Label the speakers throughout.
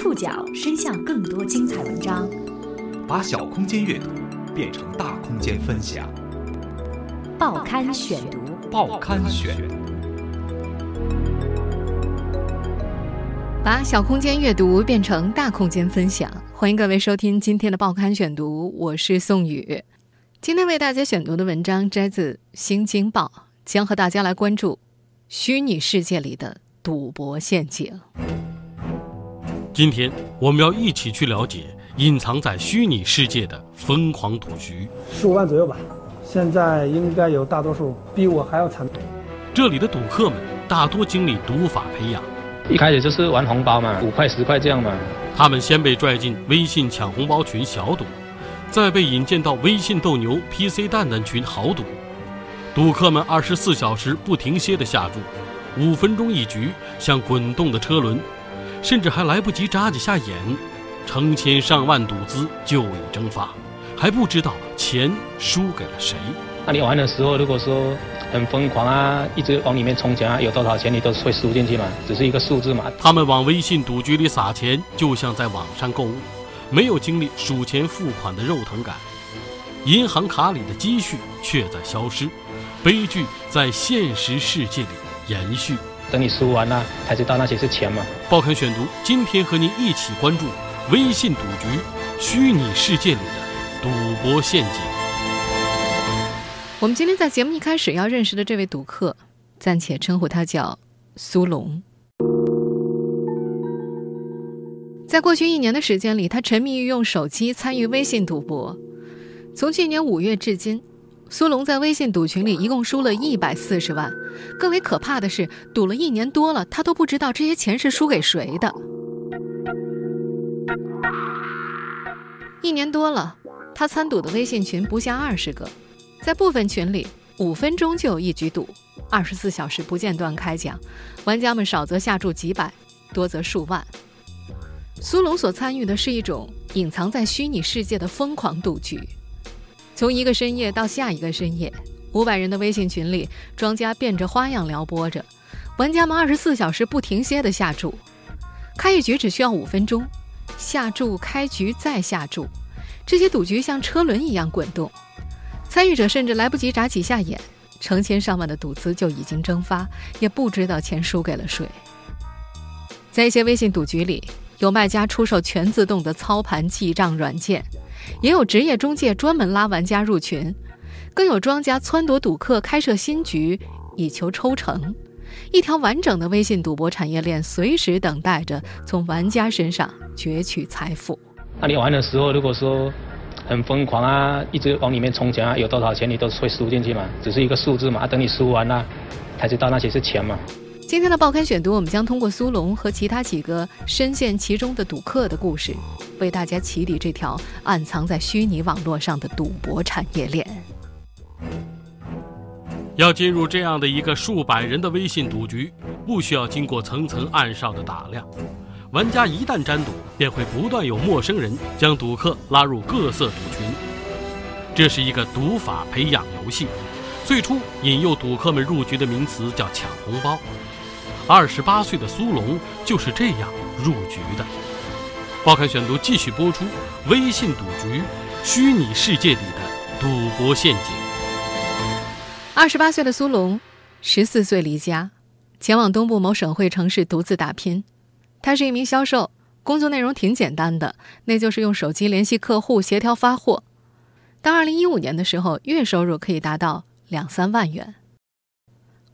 Speaker 1: 触角伸向更多精彩文章，
Speaker 2: 把小空间阅读变成大空间分享。
Speaker 1: 报刊选读，
Speaker 2: 报刊选，
Speaker 3: 把小空间阅读变成大空间分享。欢迎各位收听今天的报刊选读，我是宋宇。今天为大家选读的文章摘自《新京报》，将和大家来关注虚拟世界里的赌博陷阱。
Speaker 4: 今天我们要一起去了解隐藏在虚拟世界的疯狂赌局。
Speaker 5: 十五万左右吧，现在应该有大多数比我还要惨。
Speaker 4: 这里的赌客们大多经历赌法培养，
Speaker 6: 一开始就是玩红包嘛，五块十块这样嘛。
Speaker 4: 他们先被拽进微信抢红包群小赌，再被引荐到微信斗牛 PC 蛋蛋群豪赌。赌客们二十四小时不停歇的下注，五分钟一局，像滚动的车轮。甚至还来不及眨几下眼，成千上万赌资就已蒸发，还不知道钱输给了谁。
Speaker 6: 那你玩的时候，如果说很疯狂啊，一直往里面充钱啊，有多少钱你都会输进去嘛，只是一个数字嘛。
Speaker 4: 他们往微信赌局里撒钱，就像在网上购物，没有经历数钱付款的肉疼感，银行卡里的积蓄却在消失，悲剧在现实世界里延续。
Speaker 6: 等你输完了，才知道那些是钱嘛。
Speaker 4: 报刊选读，今天和您一起关注微信赌局，虚拟世界里的赌博陷阱。
Speaker 3: 我们今天在节目一开始要认识的这位赌客，暂且称呼他叫苏龙。在过去一年的时间里，他沉迷于用手机参与微信赌博，从去年五月至今。苏龙在微信赌群里一共输了一百四十万，更为可怕的是，赌了一年多了，他都不知道这些钱是输给谁的。一年多了，他参赌的微信群不下二十个，在部分群里，五分钟就有一局赌，二十四小时不间断开奖，玩家们少则下注几百，多则数万。苏龙所参与的是一种隐藏在虚拟世界的疯狂赌局。从一个深夜到下一个深夜，五百人的微信群里，庄家变着花样撩拨着，玩家们二十四小时不停歇的下注，开一局只需要五分钟，下注、开局再下注，这些赌局像车轮一样滚动，参与者甚至来不及眨几下眼，成千上万的赌资就已经蒸发，也不知道钱输给了谁。在一些微信赌局里，有卖家出售全自动的操盘记账软件。也有职业中介专门拉玩家入群，更有庄家撺掇赌客开设新局以求抽成。一条完整的微信赌博产业链，随时等待着从玩家身上攫取财富。
Speaker 6: 那你玩的时候，如果说很疯狂啊，一直往里面充钱啊，有多少钱你都会输进去嘛，只是一个数字嘛。等你输完了，才知道那些是钱嘛。
Speaker 3: 今天的报刊选读，我们将通过苏龙和其他几个深陷其中的赌客的故事，为大家启迪这条暗藏在虚拟网络上的赌博产业链。
Speaker 4: 要进入这样的一个数百人的微信赌局，不需要经过层层暗哨的打量，玩家一旦沾赌，便会不断有陌生人将赌客拉入各色赌群。这是一个赌法培养游戏，最初引诱赌客们入局的名词叫抢红包。二十八岁的苏龙就是这样入局的。报刊选读继续播出：微信赌局，虚拟世界里的赌博陷阱。
Speaker 3: 二十八岁的苏龙，十四岁离家，前往东部某省会城市独自打拼。他是一名销售，工作内容挺简单的，那就是用手机联系客户，协调发货。到二零一五年的时候，月收入可以达到两三万元。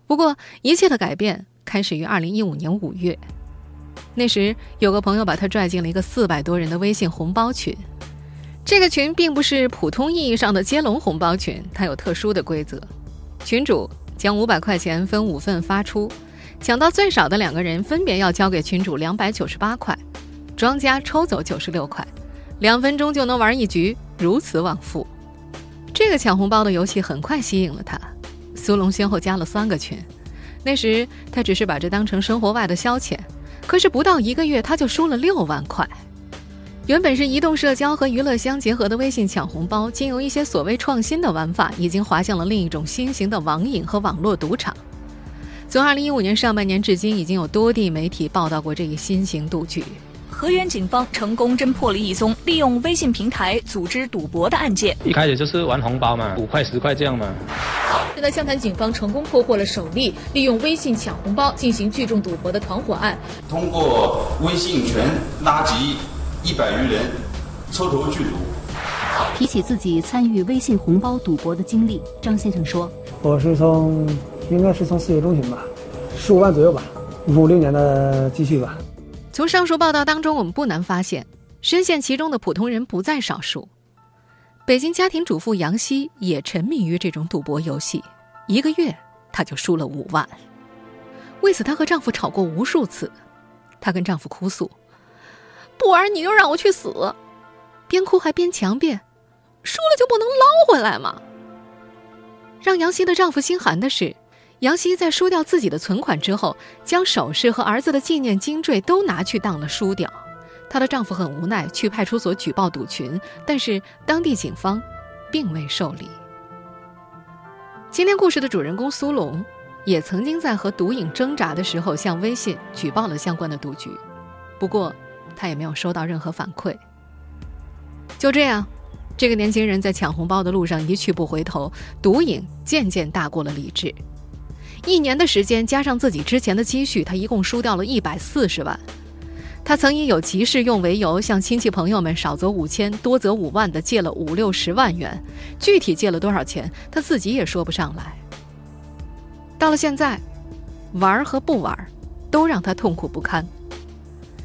Speaker 3: 不过，一切的改变。开始于二零一五年五月，那时有个朋友把他拽进了一个四百多人的微信红包群。这个群并不是普通意义上的接龙红包群，它有特殊的规则。群主将五百块钱分五份发出，抢到最少的两个人分别要交给群主两百九十八块，庄家抽走九十六块，两分钟就能玩一局，如此往复。这个抢红包的游戏很快吸引了他，苏龙先后加了三个群。那时他只是把这当成生活外的消遣，可是不到一个月他就输了六万块。原本是移动社交和娱乐相结合的微信抢红包，经由一些所谓创新的玩法，已经滑向了另一种新型的网瘾和网络赌场。从二零一五年上半年至今，已经有多地媒体报道过这一新型赌局。
Speaker 7: 河源警方成功侦破了一宗利用微信平台组织赌博的案件。
Speaker 6: 一开始就是玩红包嘛，五块十块这样嘛。
Speaker 8: 现在湘潭警方成功破获了首例利用微信抢红包进行聚众赌博的团伙案。
Speaker 9: 通过微信群拉集一百余人，抽头聚赌。
Speaker 1: 提起自己参与微信红包赌博的经历，张先生说：“
Speaker 5: 我是从，应该是从四月中旬吧，十五万左右吧，五六年的积蓄吧。”
Speaker 3: 从上述报道当中，我们不难发现，深陷其中的普通人不在少数。北京家庭主妇杨希也沉迷于这种赌博游戏，一个月她就输了五万。为此，她和丈夫吵过无数次。她跟丈夫哭诉：“不玩你就让我去死！”边哭还边强辩：“输了就不能捞回来吗？”让杨希的丈夫心寒的是。杨希在输掉自己的存款之后，将首饰和儿子的纪念金坠都拿去当了输掉。她的丈夫很无奈，去派出所举报赌群，但是当地警方并未受理。今天故事的主人公苏龙，也曾经在和毒瘾挣扎的时候，向微信举报了相关的赌局，不过他也没有收到任何反馈。就这样，这个年轻人在抢红包的路上一去不回头，毒瘾渐渐大过了理智。一年的时间，加上自己之前的积蓄，他一共输掉了一百四十万。他曾以有急事用为由，向亲戚朋友们少则五千，多则五万的借了五六十万元。具体借了多少钱，他自己也说不上来。到了现在，玩和不玩，都让他痛苦不堪。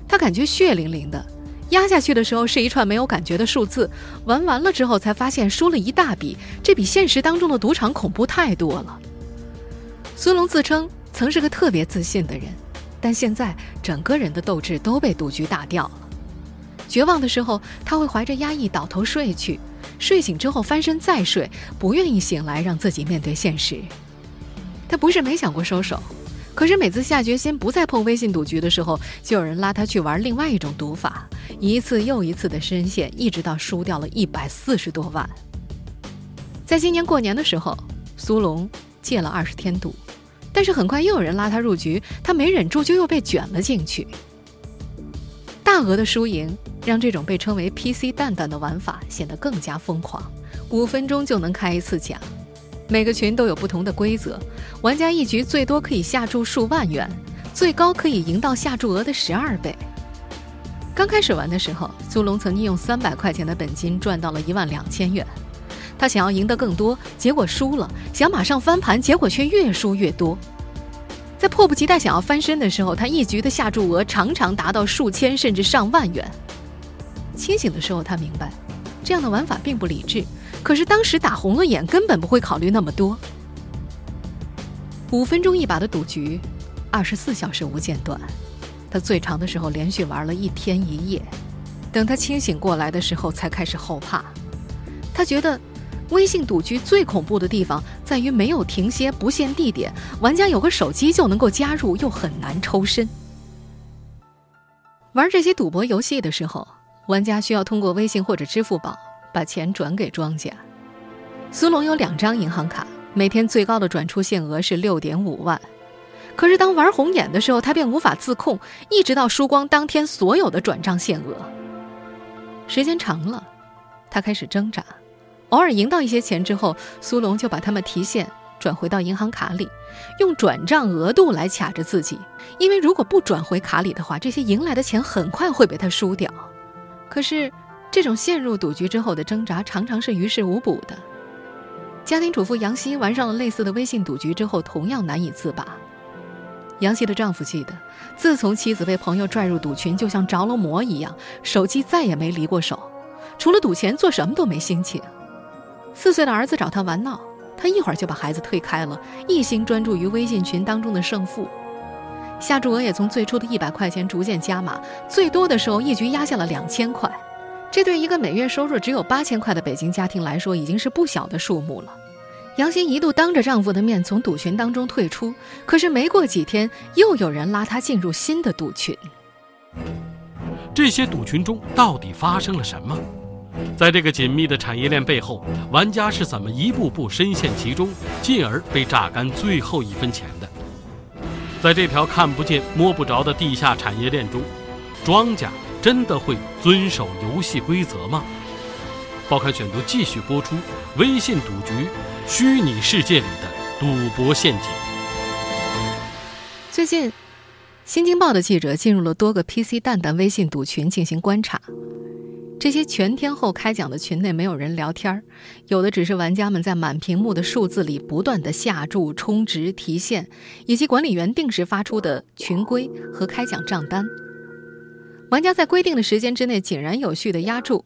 Speaker 3: 他感觉血淋淋的，压下去的时候是一串没有感觉的数字，玩完了之后才发现输了一大笔，这比现实当中的赌场恐怖太多了。苏龙自称曾是个特别自信的人，但现在整个人的斗志都被赌局打掉了。绝望的时候，他会怀着压抑倒头睡去，睡醒之后翻身再睡，不愿意醒来让自己面对现实。他不是没想过收手，可是每次下决心不再碰微信赌局的时候，就有人拉他去玩另外一种赌法，一次又一次的深陷，一直到输掉了一百四十多万。在今年过年的时候，苏龙戒了二十天赌。但是很快又有人拉他入局，他没忍住就又被卷了进去。大额的输赢让这种被称为 “PC 蛋蛋”的玩法显得更加疯狂，五分钟就能开一次奖，每个群都有不同的规则，玩家一局最多可以下注数万元，最高可以赢到下注额的十二倍。刚开始玩的时候，苏龙曾经用三百块钱的本金赚到了一万两千元。他想要赢得更多，结果输了；想马上翻盘，结果却越输越多。在迫不及待想要翻身的时候，他一局的下注额常常达到数千甚至上万元。清醒的时候，他明白这样的玩法并不理智，可是当时打红了眼，根本不会考虑那么多。五分钟一把的赌局，二十四小时无间断。他最长的时候连续玩了一天一夜。等他清醒过来的时候，才开始后怕。他觉得。微信赌局最恐怖的地方在于没有停歇、不限地点，玩家有个手机就能够加入，又很难抽身。玩这些赌博游戏的时候，玩家需要通过微信或者支付宝把钱转给庄家。苏龙有两张银行卡，每天最高的转出限额是六点五万。可是当玩红眼的时候，他便无法自控，一直到输光当天所有的转账限额。时间长了，他开始挣扎。偶尔赢到一些钱之后，苏龙就把他们提现转回到银行卡里，用转账额度来卡着自己。因为如果不转回卡里的话，这些赢来的钱很快会被他输掉。可是，这种陷入赌局之后的挣扎常常是于事无补的。家庭主妇杨希玩上了类似的微信赌局之后，同样难以自拔。杨希的丈夫记得，自从妻子被朋友拽入赌群，就像着了魔一样，手机再也没离过手，除了赌钱，做什么都没心情。四岁的儿子找他玩闹，他一会儿就把孩子推开了，一心专注于微信群当中的胜负。下注额也从最初的一百块钱逐渐加码，最多的时候一局压下了两千块。这对一个每月收入只有八千块的北京家庭来说，已经是不小的数目了。杨欣一度当着丈夫的面从赌群当中退出，可是没过几天，又有人拉她进入新的赌群。
Speaker 4: 这些赌群中到底发生了什么？在这个紧密的产业链背后，玩家是怎么一步步深陷其中，进而被榨干最后一分钱的？在这条看不见、摸不着的地下产业链中，庄家真的会遵守游戏规则吗？报刊选读继续播出：微信赌局，虚拟世界里的赌博陷阱。
Speaker 3: 最近，《新京报》的记者进入了多个 PC 蛋蛋微信赌群进行观察。这些全天候开奖的群内没有人聊天儿有的只是玩家们在满屏幕的数字里不断的下注、充值、提现，以及管理员定时发出的群规和开奖账单。玩家在规定的时间之内井然有序的压注，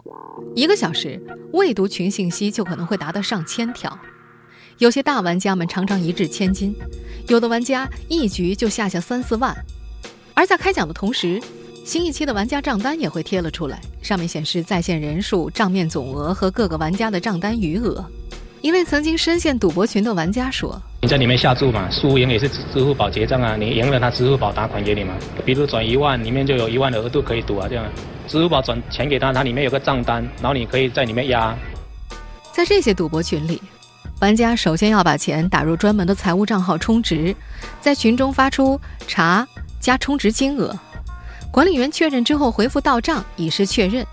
Speaker 3: 一个小时未读群信息就可能会达到上千条。有些大玩家们常常一掷千金，有的玩家一局就下下三四万。而在开奖的同时，新一期的玩家账单也会贴了出来，上面显示在线人数、账面总额和各个玩家的账单余额。一位曾经深陷赌博群的玩家说：“
Speaker 6: 你在里面下注嘛，输赢也是支付宝结账啊，你赢了他支付宝打款给你嘛。比如转一万，里面就有一万的额度可以赌啊，这样支付宝转钱给他，他里面有个账单，然后你可以在里面压。”
Speaker 3: 在这些赌博群里，玩家首先要把钱打入专门的财务账号充值，在群中发出查加充值金额。管理员确认之后回复到账，以示确认。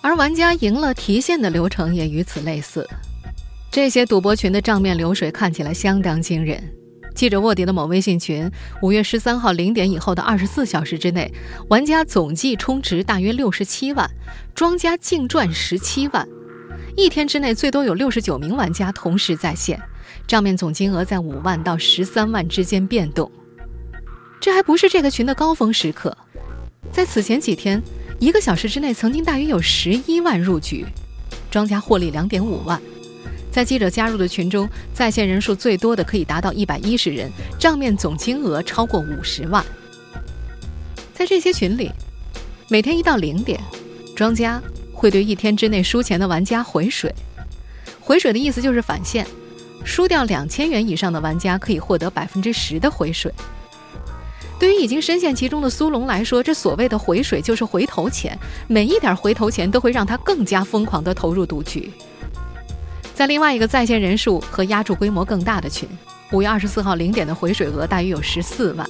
Speaker 3: 而玩家赢了提现的流程也与此类似。这些赌博群的账面流水看起来相当惊人。记者卧底的某微信群，五月十三号零点以后的二十四小时之内，玩家总计充值大约六十七万，庄家净赚十七万。一天之内最多有六十九名玩家同时在线，账面总金额在五万到十三万之间变动。这还不是这个群的高峰时刻。在此前几天，一个小时之内，曾经大约有十一万入局，庄家获利两点五万。在记者加入的群中，在线人数最多的可以达到一百一十人，账面总金额超过五十万。在这些群里，每天一到零点，庄家会对一天之内输钱的玩家回水。回水的意思就是返现，输掉两千元以上的玩家可以获得百分之十的回水。对于已经深陷其中的苏龙来说，这所谓的回水就是回头钱，每一点回头钱都会让他更加疯狂地投入赌局。在另外一个在线人数和压注规模更大的群，五月二十四号零点的回水额大约有十四万。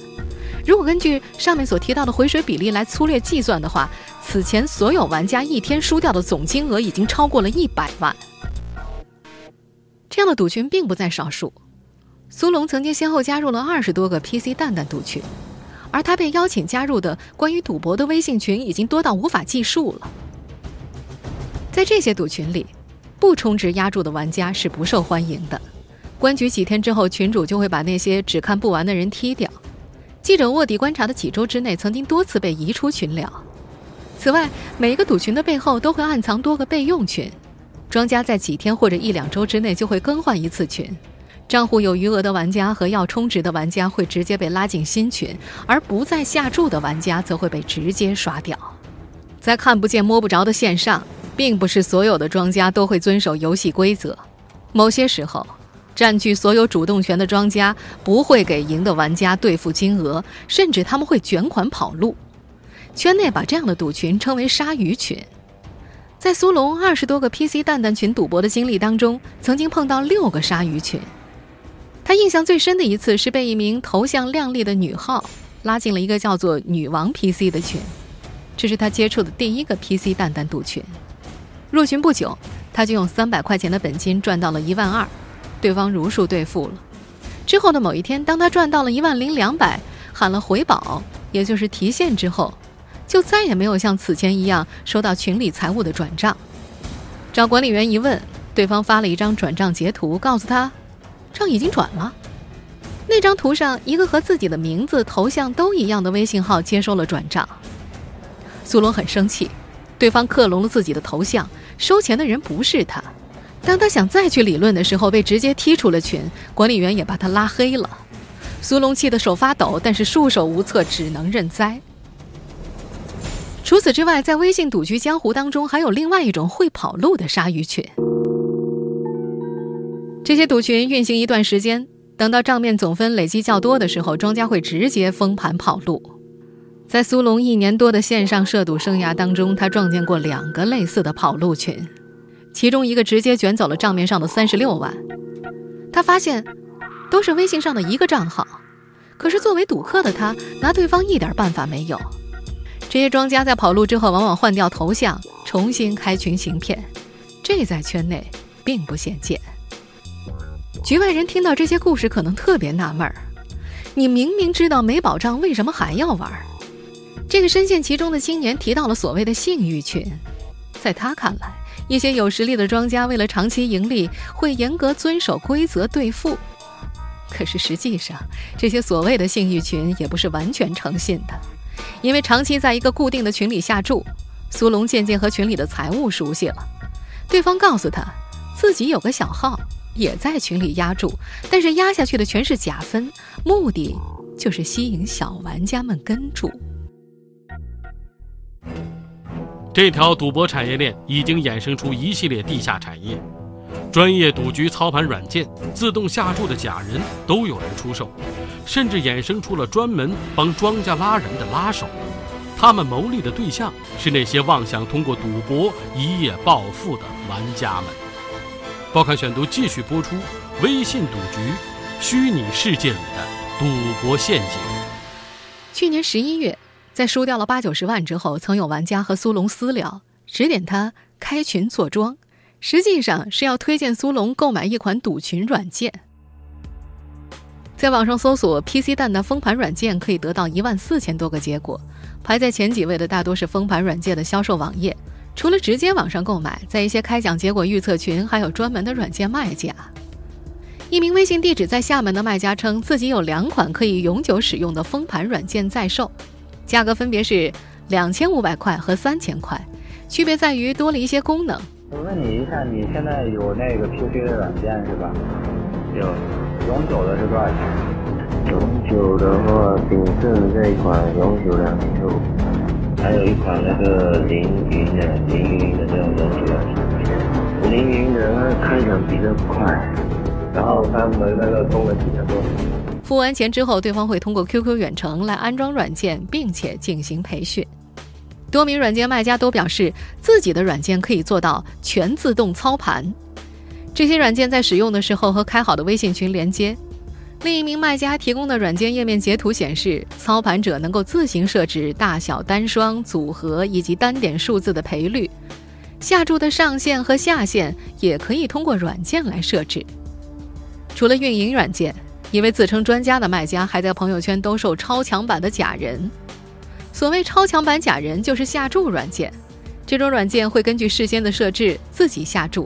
Speaker 3: 如果根据上面所提到的回水比例来粗略计算的话，此前所有玩家一天输掉的总金额已经超过了一百万。这样的赌群并不在少数，苏龙曾经先后加入了二十多个 PC 蛋蛋赌群。而他被邀请加入的关于赌博的微信群已经多到无法计数了。在这些赌群里，不充值押注的玩家是不受欢迎的。关局几天之后，群主就会把那些只看不完的人踢掉。记者卧底观察的几周之内，曾经多次被移出群聊。此外，每一个赌群的背后都会暗藏多个备用群，庄家在几天或者一两周之内就会更换一次群。账户有余额的玩家和要充值的玩家会直接被拉进新群，而不再下注的玩家则会被直接刷掉。在看不见摸不着的线上，并不是所有的庄家都会遵守游戏规则。某些时候，占据所有主动权的庄家不会给赢的玩家兑付金额，甚至他们会卷款跑路。圈内把这样的赌群称为“鲨鱼群”。在苏龙二十多个 PC 蛋蛋群赌博的经历当中，曾经碰到六个鲨鱼群。他印象最深的一次是被一名头像靓丽的女号拉进了一个叫做“女王 PC” 的群，这是他接触的第一个 PC 蛋蛋赌群。入群不久，他就用三百块钱的本金赚到了一万二，对方如数兑付了。之后的某一天，当他赚到了一万零两百，喊了回保，也就是提现之后，就再也没有像此前一样收到群里财务的转账。找管理员一问，对方发了一张转账截图，告诉他。账已经转了，那张图上一个和自己的名字、头像都一样的微信号接收了转账。苏龙很生气，对方克隆了自己的头像，收钱的人不是他。当他想再去理论的时候，被直接踢出了群，管理员也把他拉黑了。苏龙气得手发抖，但是束手无策，只能认栽。除此之外，在微信赌局江湖当中，还有另外一种会跑路的鲨鱼群。这些赌群运行一段时间，等到账面总分累积较多的时候，庄家会直接封盘跑路。在苏龙一年多的线上涉赌生涯当中，他撞见过两个类似的跑路群，其中一个直接卷走了账面上的三十六万。他发现，都是微信上的一个账号，可是作为赌客的他，拿对方一点办法没有。这些庄家在跑路之后，往往换掉头像，重新开群行骗，这在圈内并不鲜见。局外人听到这些故事，可能特别纳闷儿：你明明知道没保障，为什么还要玩？这个深陷其中的青年提到了所谓的性欲群，在他看来，一些有实力的庄家为了长期盈利，会严格遵守规则兑付。可是实际上，这些所谓的性欲群也不是完全诚信的，因为长期在一个固定的群里下注，苏龙渐渐和群里的财务熟悉了。对方告诉他，自己有个小号。也在群里压注，但是压下去的全是假分，目的就是吸引小玩家们跟注。
Speaker 4: 这条赌博产业链已经衍生出一系列地下产业，专业赌局操盘软件、自动下注的假人都有人出售，甚至衍生出了专门帮庄家拉人的拉手。他们牟利的对象是那些妄想通过赌博一夜暴富的玩家们。报刊选读继续播出：微信赌局，虚拟世界里的赌博陷阱。
Speaker 3: 去年十一月，在输掉了八九十万之后，曾有玩家和苏龙私聊，指点他开群做庄，实际上是要推荐苏龙购买一款赌群软件。在网上搜索 “PC 蛋的封盘软件”，可以得到一万四千多个结果，排在前几位的大多是封盘软件的销售网页。除了直接网上购买，在一些开奖结果预测群，还有专门的软件卖家。一名微信地址在厦门的卖家称，自己有两款可以永久使用的封盘软件在售，价格分别是两千五百块和三千块，区别在于多了一些功能。
Speaker 10: 我问你一下，你现在有那个 PC 的软件是吧？有，永久的是多少钱？
Speaker 11: 永久的话，鼎盛这一款永久两年后。还有一款那个凌云的，凌云的这种东西，凌云的开场比较快，然后他们那个功能比较多。
Speaker 3: 付完钱之后，对方会通过 QQ 远程来安装软件，并且进行培训。多名软件卖家都表示，自己的软件可以做到全自动操盘。这些软件在使用的时候和开好的微信群连接。另一名卖家提供的软件页面截图显示，操盘者能够自行设置大小单双、组合以及单点数字的赔率，下注的上限和下限也可以通过软件来设置。除了运营软件，一位自称专家的卖家还在朋友圈兜售超强版的假人。所谓超强版假人，就是下注软件，这种软件会根据事先的设置自己下注。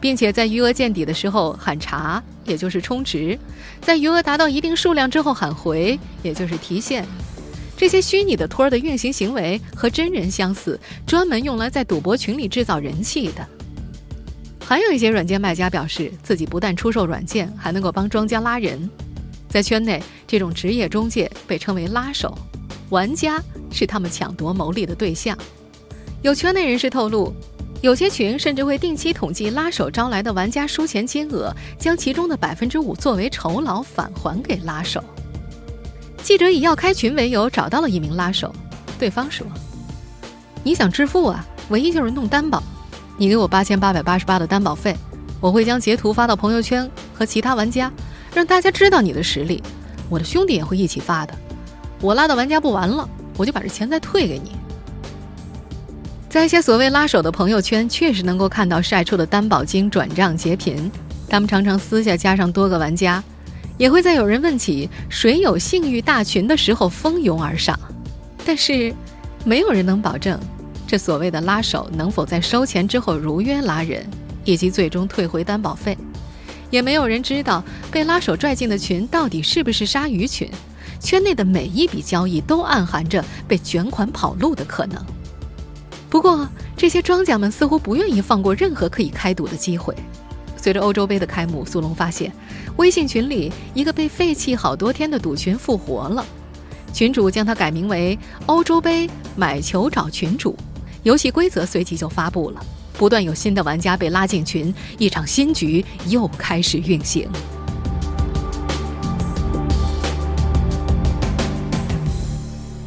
Speaker 3: 并且在余额见底的时候喊查，也就是充值；在余额达到一定数量之后喊回，也就是提现。这些虚拟的托儿的运行行为和真人相似，专门用来在赌博群里制造人气的。还有一些软件卖家表示，自己不但出售软件，还能够帮庄家拉人。在圈内，这种职业中介被称为“拉手”，玩家是他们抢夺牟利的对象。有圈内人士透露。有些群甚至会定期统计拉手招来的玩家输钱金额，将其中的百分之五作为酬劳返还给拉手。记者以要开群为由找到了一名拉手，对方说：“你想致富啊？唯一就是弄担保，你给我八千八百八十八的担保费，我会将截图发到朋友圈和其他玩家，让大家知道你的实力。我的兄弟也会一起发的。我拉的玩家不玩了，我就把这钱再退给你。”在一些所谓拉手的朋友圈，确实能够看到晒出的担保金转账截屏。他们常常私下加上多个玩家，也会在有人问起谁有性欲大群的时候蜂拥而上。但是，没有人能保证这所谓的拉手能否在收钱之后如约拉人，以及最终退回担保费。也没有人知道被拉手拽进的群到底是不是鲨鱼群。圈内的每一笔交易都暗含着被卷款跑路的可能。不过，这些庄家们似乎不愿意放过任何可以开赌的机会。随着欧洲杯的开幕，苏龙发现微信群里一个被废弃好多天的赌群复活了。群主将它改名为“欧洲杯买球找群主”，游戏规则随即就发布了。不断有新的玩家被拉进群，一场新局又开始运行。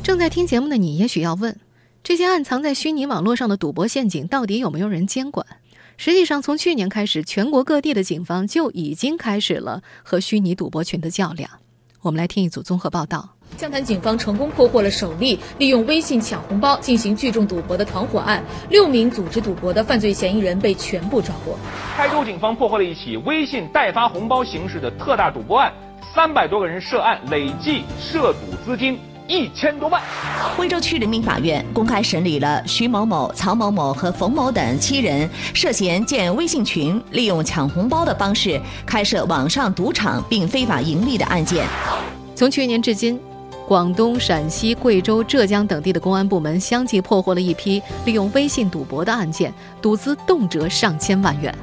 Speaker 3: 正在听节目的你，也许要问。这些暗藏在虚拟网络上的赌博陷阱，到底有没有人监管？实际上，从去年开始，全国各地的警方就已经开始了和虚拟赌博群的较量。我们来听一组综合报道。
Speaker 8: 湘潭警方成功破获了首例利用微信抢红包进行聚众赌博的团伙案，六名组织赌博的犯罪嫌疑人被全部抓获。
Speaker 12: 台州警方破获了一起微信代发红包形式的特大赌博案，三百多个人涉案，累计涉赌资金一千多万。
Speaker 13: 徽州区人民法院公开审理了徐某某、曹某某和冯某等七人涉嫌建微信群，利用抢红包的方式开设网上赌场并非法盈利的案件。
Speaker 3: 从去年至今。广东、陕西、贵州、浙江等地的公安部门相继破获了一批利用微信赌博的案件，赌资动辄上千万元。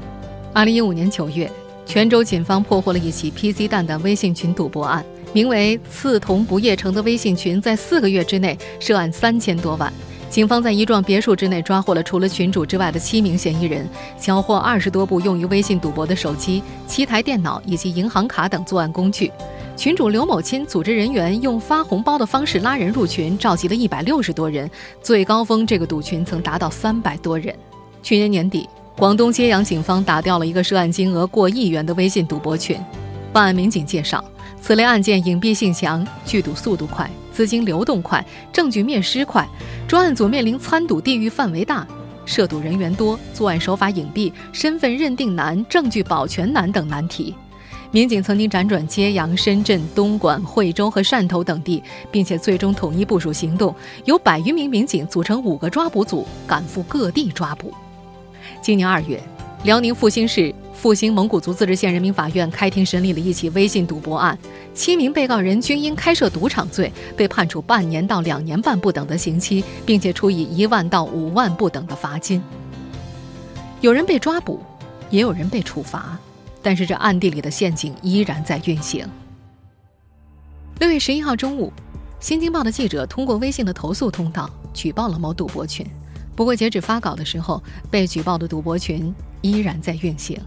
Speaker 3: 二零一五年九月，泉州警方破获了一起 PC 蛋的微信群赌博案，名为“刺桐不夜城”的微信群在四个月之内涉案三千多万。警方在一幢别墅之内抓获了除了群主之外的七名嫌疑人，缴获二十多部用于微信赌博的手机、七台电脑以及银行卡等作案工具。群主刘某钦组织人员用发红包的方式拉人入群，召集了一百六十多人，最高峰这个赌群曾达到三百多人。去年年底，广东揭阳警方打掉了一个涉案金额过亿元的微信赌博群。办案民警介绍，此类案件隐蔽性强，聚赌速度快，资金流动快，证据灭失快，专案组面临参赌地域范围大、涉赌人员多、作案手法隐蔽、身份认定难、证据保全难等难题。民警曾经辗转揭阳、深圳、东莞、惠州和汕头等地，并且最终统一部署行动，由百余名民警组成五个抓捕组，赶赴各地抓捕。今年二月，辽宁阜新市阜新蒙古族自治县人民法院开庭审理了一起微信赌博案，七名被告人均因开设赌场罪被判处半年到两年半不等的刑期，并且处以一万到五万不等的罚金。有人被抓捕，也有人被处罚。但是这暗地里的陷阱依然在运行。六月十一号中午，《新京报》的记者通过微信的投诉通道举报了某赌博群，不过截止发稿的时候，被举报的赌博群依然在运行。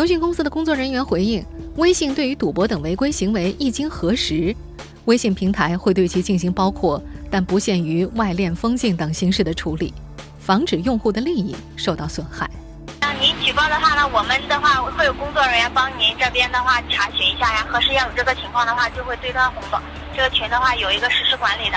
Speaker 3: 腾讯公司的工作人员回应，微信对于赌博等违规行为一经核实，微信平台会对其进行包括但不限于外链封禁等形式的处理，防止用户的利益受到损害。
Speaker 14: 那您举报的话呢，我们的话会有工作人员帮您这边的话查询一下呀。核实要有这个情况的话，就会对他红包这个群的话有一个实时管理的。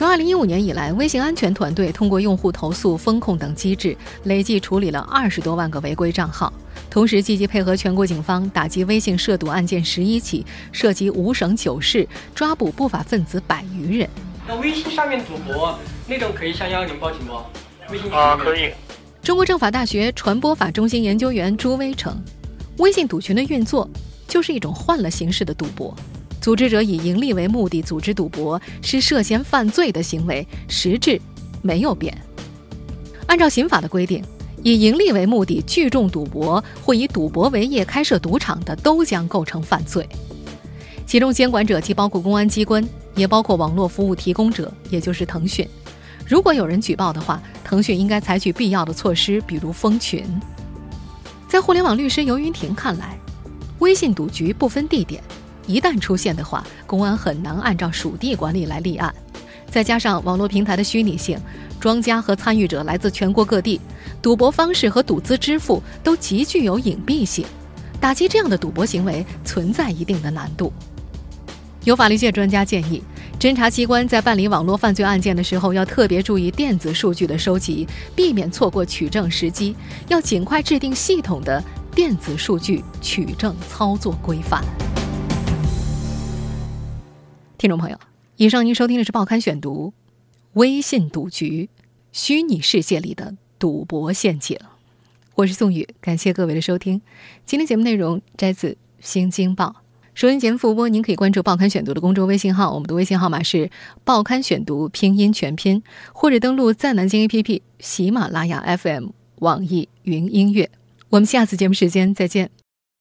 Speaker 3: 从二零一五年以来，微信安全团队通过用户投诉、风控等机制，累计处理了二十多万个违规账号，同时积极配合全国警方打击微信涉赌案件十一起，涉及五省九市，抓捕不法分子百余人。
Speaker 15: 那微信上面赌博那种可以向幺幺零报警不？微信
Speaker 16: 啊，可以。
Speaker 3: 中国政法大学传播法中心研究员朱威称，微信赌群的运作就是一种换了形式的赌博，组织者以盈利为目的组织赌博是涉嫌犯罪的行为，实质没有变。按照刑法的规定，以盈利为目的聚众赌博或以赌博为业开设赌场的，都将构成犯罪。其中监管者既包括公安机关，也包括网络服务提供者，也就是腾讯。如果有人举报的话，腾讯应该采取必要的措施，比如封群。在互联网律师尤云婷看来，微信赌局不分地点，一旦出现的话，公安很难按照属地管理来立案。再加上网络平台的虚拟性，庄家和参与者来自全国各地，赌博方式和赌资支付都极具有隐蔽性，打击这样的赌博行为存在一定的难度。有法律界专家建议。侦查机关在办理网络犯罪案件的时候，要特别注意电子数据的收集，避免错过取证时机。要尽快制定系统的电子数据取证操作规范。听众朋友，以上您收听的是《报刊选读》，微信赌局，虚拟世界里的赌博陷阱。我是宋宇，感谢各位的收听。今天节目内容摘自《新京报》。收音节目复播，您可以关注《报刊选读》的公众微信号，我们的微信号码是《报刊选读》拼音全拼，或者登录在南京 APP、喜马拉雅 FM、网易云音乐。我们下次节目时间再见。